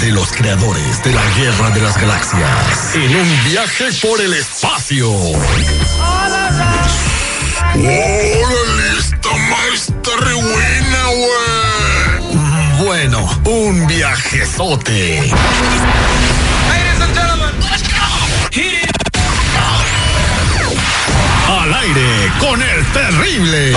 De los creadores de la Guerra de las Galaxias. En un viaje por el espacio. ¡Órale! Esta maestra re buena, güey. Bueno, un viajezote. Al aire con el terrible.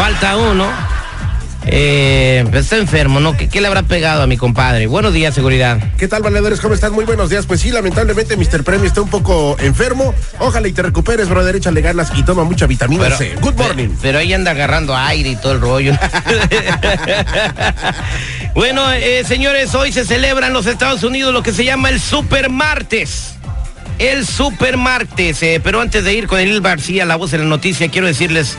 Falta uno. Eh, pues está enfermo, ¿no? ¿Qué, qué le habrá pegado a mi compadre? Buenos días, seguridad. ¿Qué tal, valedores? ¿Cómo están? Muy buenos días. Pues sí, lamentablemente Mr. Premio está un poco enfermo. Ojalá y te recuperes, brother. Échale ganas y toma mucha vitamina Pero- C. Good morning. Pero, pero ahí anda agarrando aire y todo el rollo. bueno, eh, señores, hoy se celebra en los Estados Unidos lo que se llama el Super Martes. El Super Martes. eh, pero antes de ir con el García, la voz de la noticia, quiero decirles,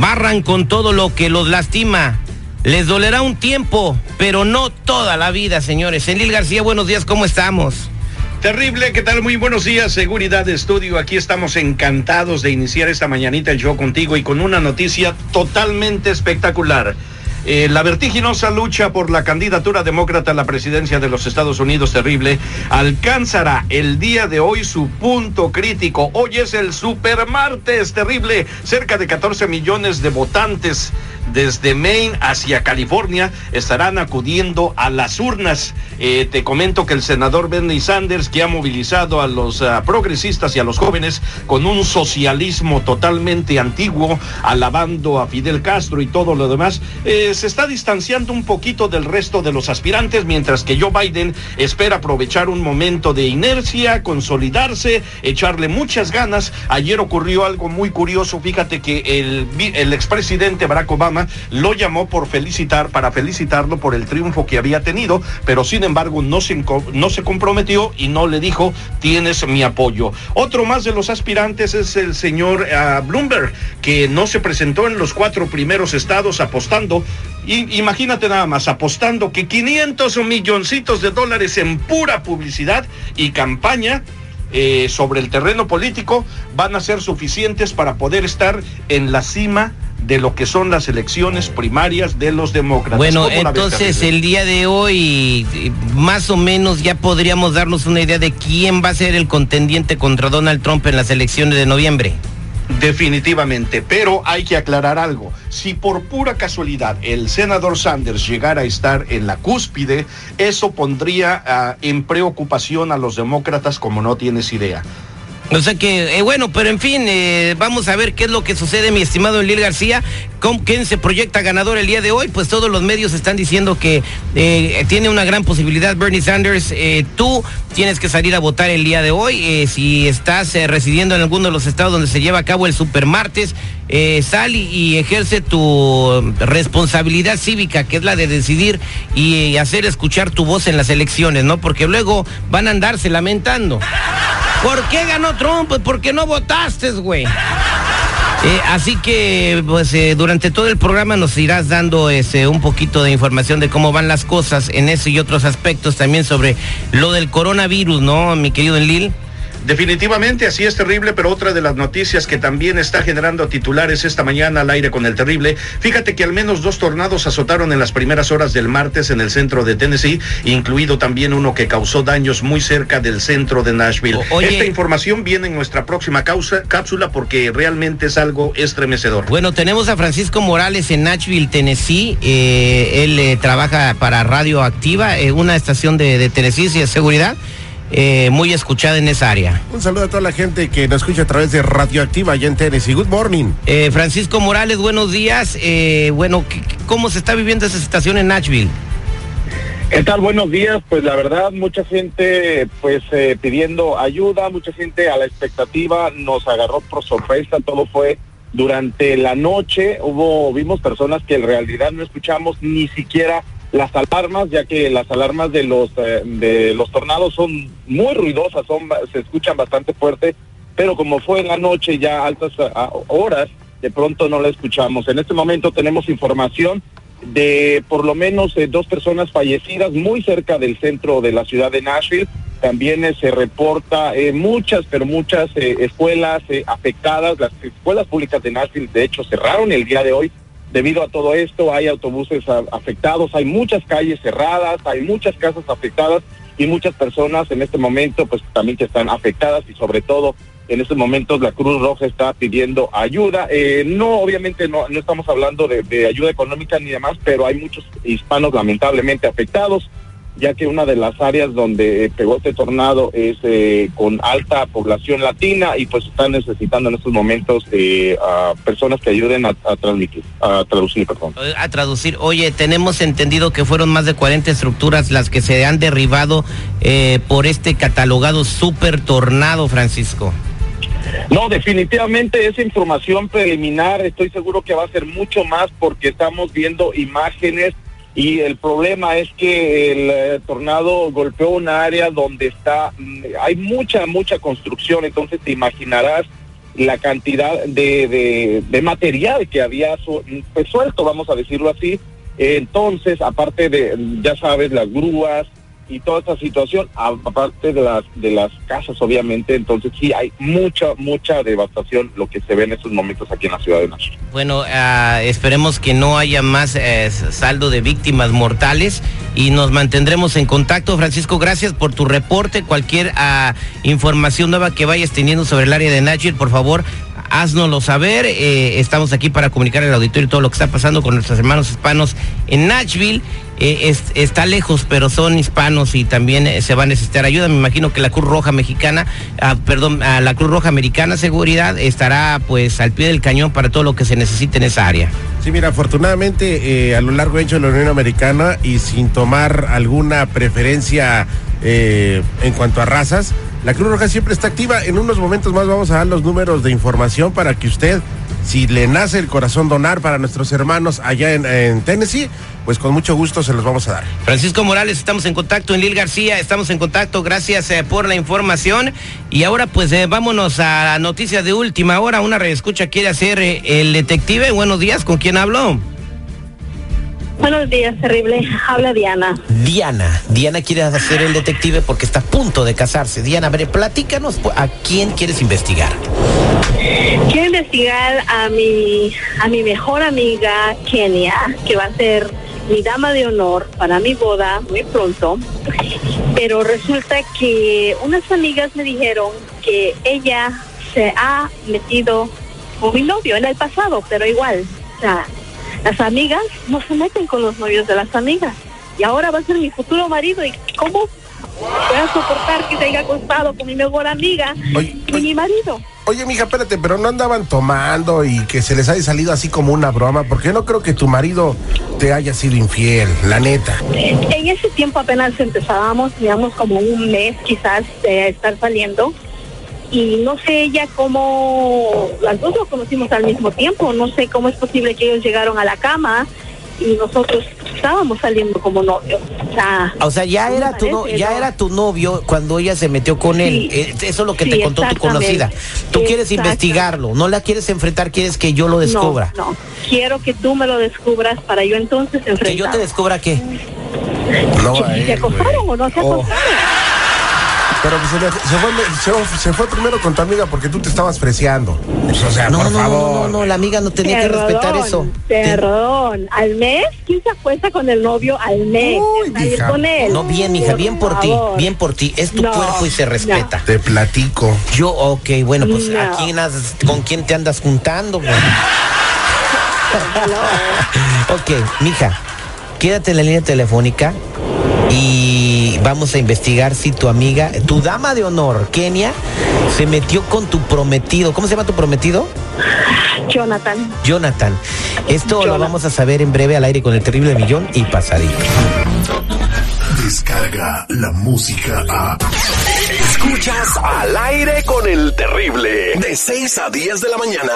barran con todo lo que los lastima. Les dolerá un tiempo, pero no toda la vida, señores. Enlil García, buenos días, ¿cómo estamos? Terrible, ¿qué tal? Muy buenos días, Seguridad Estudio. Aquí estamos encantados de iniciar esta mañanita el show contigo y con una noticia totalmente espectacular. Eh, la vertiginosa lucha por la candidatura demócrata a la presidencia de los Estados Unidos, terrible, alcanzará el día de hoy su punto crítico. Hoy es el super martes, terrible. Cerca de 14 millones de votantes desde Maine hacia California estarán acudiendo a las urnas. Eh, te comento que el senador Bernie Sanders, que ha movilizado a los ah, progresistas y a los jóvenes con un socialismo totalmente antiguo, alabando a Fidel Castro y todo lo demás, eh, se está distanciando un poquito del resto de los aspirantes, mientras que Joe Biden espera aprovechar un momento de inercia, consolidarse, echarle muchas ganas. Ayer ocurrió algo muy curioso, fíjate que el, el expresidente Barack Obama lo llamó por felicitar, para felicitarlo por el triunfo que había tenido, pero sin embargo no se, no se comprometió y no le dijo, tienes mi apoyo. Otro más de los aspirantes es el señor ah, Bloomberg, que no se presentó en los cuatro primeros estados apostando. Y, imagínate nada más, apostando que 500 milloncitos de dólares en pura publicidad y campaña eh, sobre el terreno político van a ser suficientes para poder estar en la cima de lo que son las elecciones primarias de los demócratas. Bueno, ¿Cómo la ves, entonces el día de hoy más o menos ya podríamos darnos una idea de quién va a ser el contendiente contra Donald Trump en las elecciones de noviembre. Definitivamente, pero hay que aclarar algo. Si por pura casualidad el senador Sanders llegara a estar en la cúspide, eso pondría ah, en preocupación a los demócratas como no tienes idea. O sea que, eh, bueno, pero en fin, eh, vamos a ver qué es lo que sucede, mi estimado Enlil García. ¿Con quién se proyecta ganador el día de hoy? Pues todos los medios están diciendo que eh, tiene una gran posibilidad Bernie Sanders. Eh, tú tienes que salir a votar el día de hoy. Si estás residiendo en alguno de los estados donde se lleva a cabo el supermartes, sal y ejerce tu responsabilidad cívica, que es la de decidir y, hacer escuchar tu voz en las elecciones, ¿no? Porque luego van a andarse lamentando. ¿Por qué ganó Trump? Pues porque no votaste, güey. Eh, así que, pues, eh, durante todo el programa nos irás dando ese, un poquito de información de cómo van las cosas en ese y otros aspectos también sobre lo del coronavirus, ¿no, mi querido Enlil? Definitivamente así es terrible, pero otra de las noticias que también está generando titulares esta mañana al aire con el terrible, fíjate que al menos dos tornados azotaron en las primeras horas del martes en el centro de Tennessee, incluido también uno que causó daños muy cerca del centro de Nashville. Esta información viene en nuestra próxima causa, cápsula porque realmente es algo estremecedor. Bueno, tenemos a Francisco Morales en Nashville, Tennessee. Eh, él eh, trabaja para Radio Activa, eh, una estación de, de Tennessee y de seguridad. Eh, muy escuchada en esa área. Un saludo a toda la gente que nos escucha a través de Radioactiva allá en Tennessee. Good morning. Eh, Francisco Morales, buenos días. Eh, bueno, ¿cómo se está viviendo esa situación en Nashville? ¿Qué tal? Buenos días. Pues la verdad, mucha gente pues pidiendo ayuda, mucha gente a la expectativa, nos agarró por sorpresa, todo fue durante la noche, hubo, vimos personas que en realidad no escuchamos ni siquiera las alarmas, ya que las alarmas de los eh, de los tornados son muy ruidosas, son se escuchan bastante fuerte, pero como fue en la noche ya altas horas, de pronto no la escuchamos. En este momento tenemos información de por lo menos eh, dos personas fallecidas muy cerca del centro de la ciudad de Nashville. También eh, se reporta muchas, pero muchas escuelas afectadas. Las escuelas públicas de Nashville, de hecho, cerraron el día de hoy Debido a todo esto hay autobuses afectados, hay muchas calles cerradas, hay muchas casas afectadas y muchas personas en este momento pues también que están afectadas y sobre todo en estos momentos la Cruz Roja está pidiendo ayuda. Eh, no, obviamente no, no estamos hablando de, de ayuda económica ni demás, pero hay muchos hispanos lamentablemente afectados ya que una de las áreas donde pegó este tornado es eh, con alta población latina y pues están necesitando en estos momentos eh, a personas que ayuden a, transmitir, a traducir, perdón. A traducir, oye, tenemos entendido que fueron más de 40 estructuras las que se han derribado eh, por este catalogado super tornado, Francisco. No, definitivamente esa información preliminar, estoy seguro que va a ser mucho más porque estamos viendo imágenes y el problema es que el eh, tornado golpeó una área donde está, mm, hay mucha, mucha construcción, entonces te imaginarás la cantidad de, de, material que había pues, suelto, vamos a decirlo así. Entonces, aparte de, ya sabes, las grúas, y toda esta situación, aparte de las de las casas, obviamente, entonces sí hay mucha, mucha devastación lo que se ve en estos momentos aquí en la ciudad de Nashville. Bueno, uh, esperemos que no haya más eh, saldo de víctimas mortales y nos mantendremos en contacto. Francisco, gracias por tu reporte. Cualquier uh, información nueva que vayas teniendo sobre el área de Nashville, por favor, haznoslo saber. Eh, estamos aquí para comunicar al auditorio todo lo que está pasando con nuestros hermanos hispanos en Nashville. Eh, está lejos, pero son hispanos y también eh, se va a necesitar ayuda. Me imagino que la Cruz Roja Mexicana, ah, perdón, la Cruz Roja Americana Seguridad estará pues al pie del cañón para todo lo que se necesite en esa área. Sí, mira, afortunadamente a lo largo y ancho de la Unión Americana y sin tomar alguna preferencia en cuanto a razas, la Cruz Roja siempre está activa. En unos momentos más vamos a dar los números de información para que usted, si le nace el corazón donar para nuestros hermanos allá en, Tennessee, pues con mucho gusto se los vamos a dar. Francisco Morales, estamos en contacto en Lil García, estamos en contacto, gracias eh, por la información. Y ahora pues eh, vámonos a la noticia de última hora. Una reescucha quiere hacer eh, el detective. Buenos días, ¿con quién habló? Buenos días, terrible. Habla Diana. Diana. Diana quiere hacer el detective porque está a punto de casarse. Diana, a ver, platícanos a quién quieres investigar. Quiero investigar a mi, a mi mejor amiga Kenia, que va a ser mi dama de honor para mi boda muy pronto. Pero resulta que unas amigas me dijeron que ella se ha metido con mi novio en el pasado, pero igual. O sea, las amigas no se meten con los novios de las amigas. Y ahora va a ser mi futuro marido. ¿Y cómo voy a soportar que se haya acostado con mi mejor amiga y mi marido? Oye, mija, espérate, pero no andaban tomando y que se les haya salido así como una broma, porque no creo que tu marido te haya sido infiel, la neta. En ese tiempo apenas empezábamos, digamos como un mes quizás de estar saliendo y no sé ella cómo, las dos lo conocimos al mismo tiempo, no sé cómo es posible que ellos llegaron a la cama y nosotros estábamos saliendo como novios. O sea, ya era tu ya era tu novio cuando ella se metió con él. Eh, eso es lo que te contó tu conocida. Tú quieres investigarlo, no la quieres enfrentar, quieres que yo lo descubra. No, quiero que tú me lo descubras para yo entonces enfrentar. ¿Que yo te descubra qué? No, ¿Se acostaron o no se acostaron? Pero pues, se, le- se fue, se, se fue primero con tu amiga porque tú te estabas freseando. Pues, o sea, No, por no, no, favor. no, no, la amiga no tenía que respetar eso. Perdón, al mes, ¿quién se acuesta con el novio al mes? Uy, Salir mija. con él. No, bien, mija, bien por ti, bien por ti. Es tu No, cuerpo y se respeta. Te platico. Yo, ok, bueno, pues ¿a No. quién has- ¿con quién te andas juntando? güey? ok, mija, quédate en la línea telefónica y vamos a investigar si tu amiga, tu dama de honor, Kenia, se metió con tu prometido. ¿Cómo se llama tu prometido? Jonathan. Jonathan. Esto lo vamos a saber en breve al aire con el terrible millón y pasadito. Descarga la música a. Escuchas al aire con el terrible. De 6 a 10 de la mañana.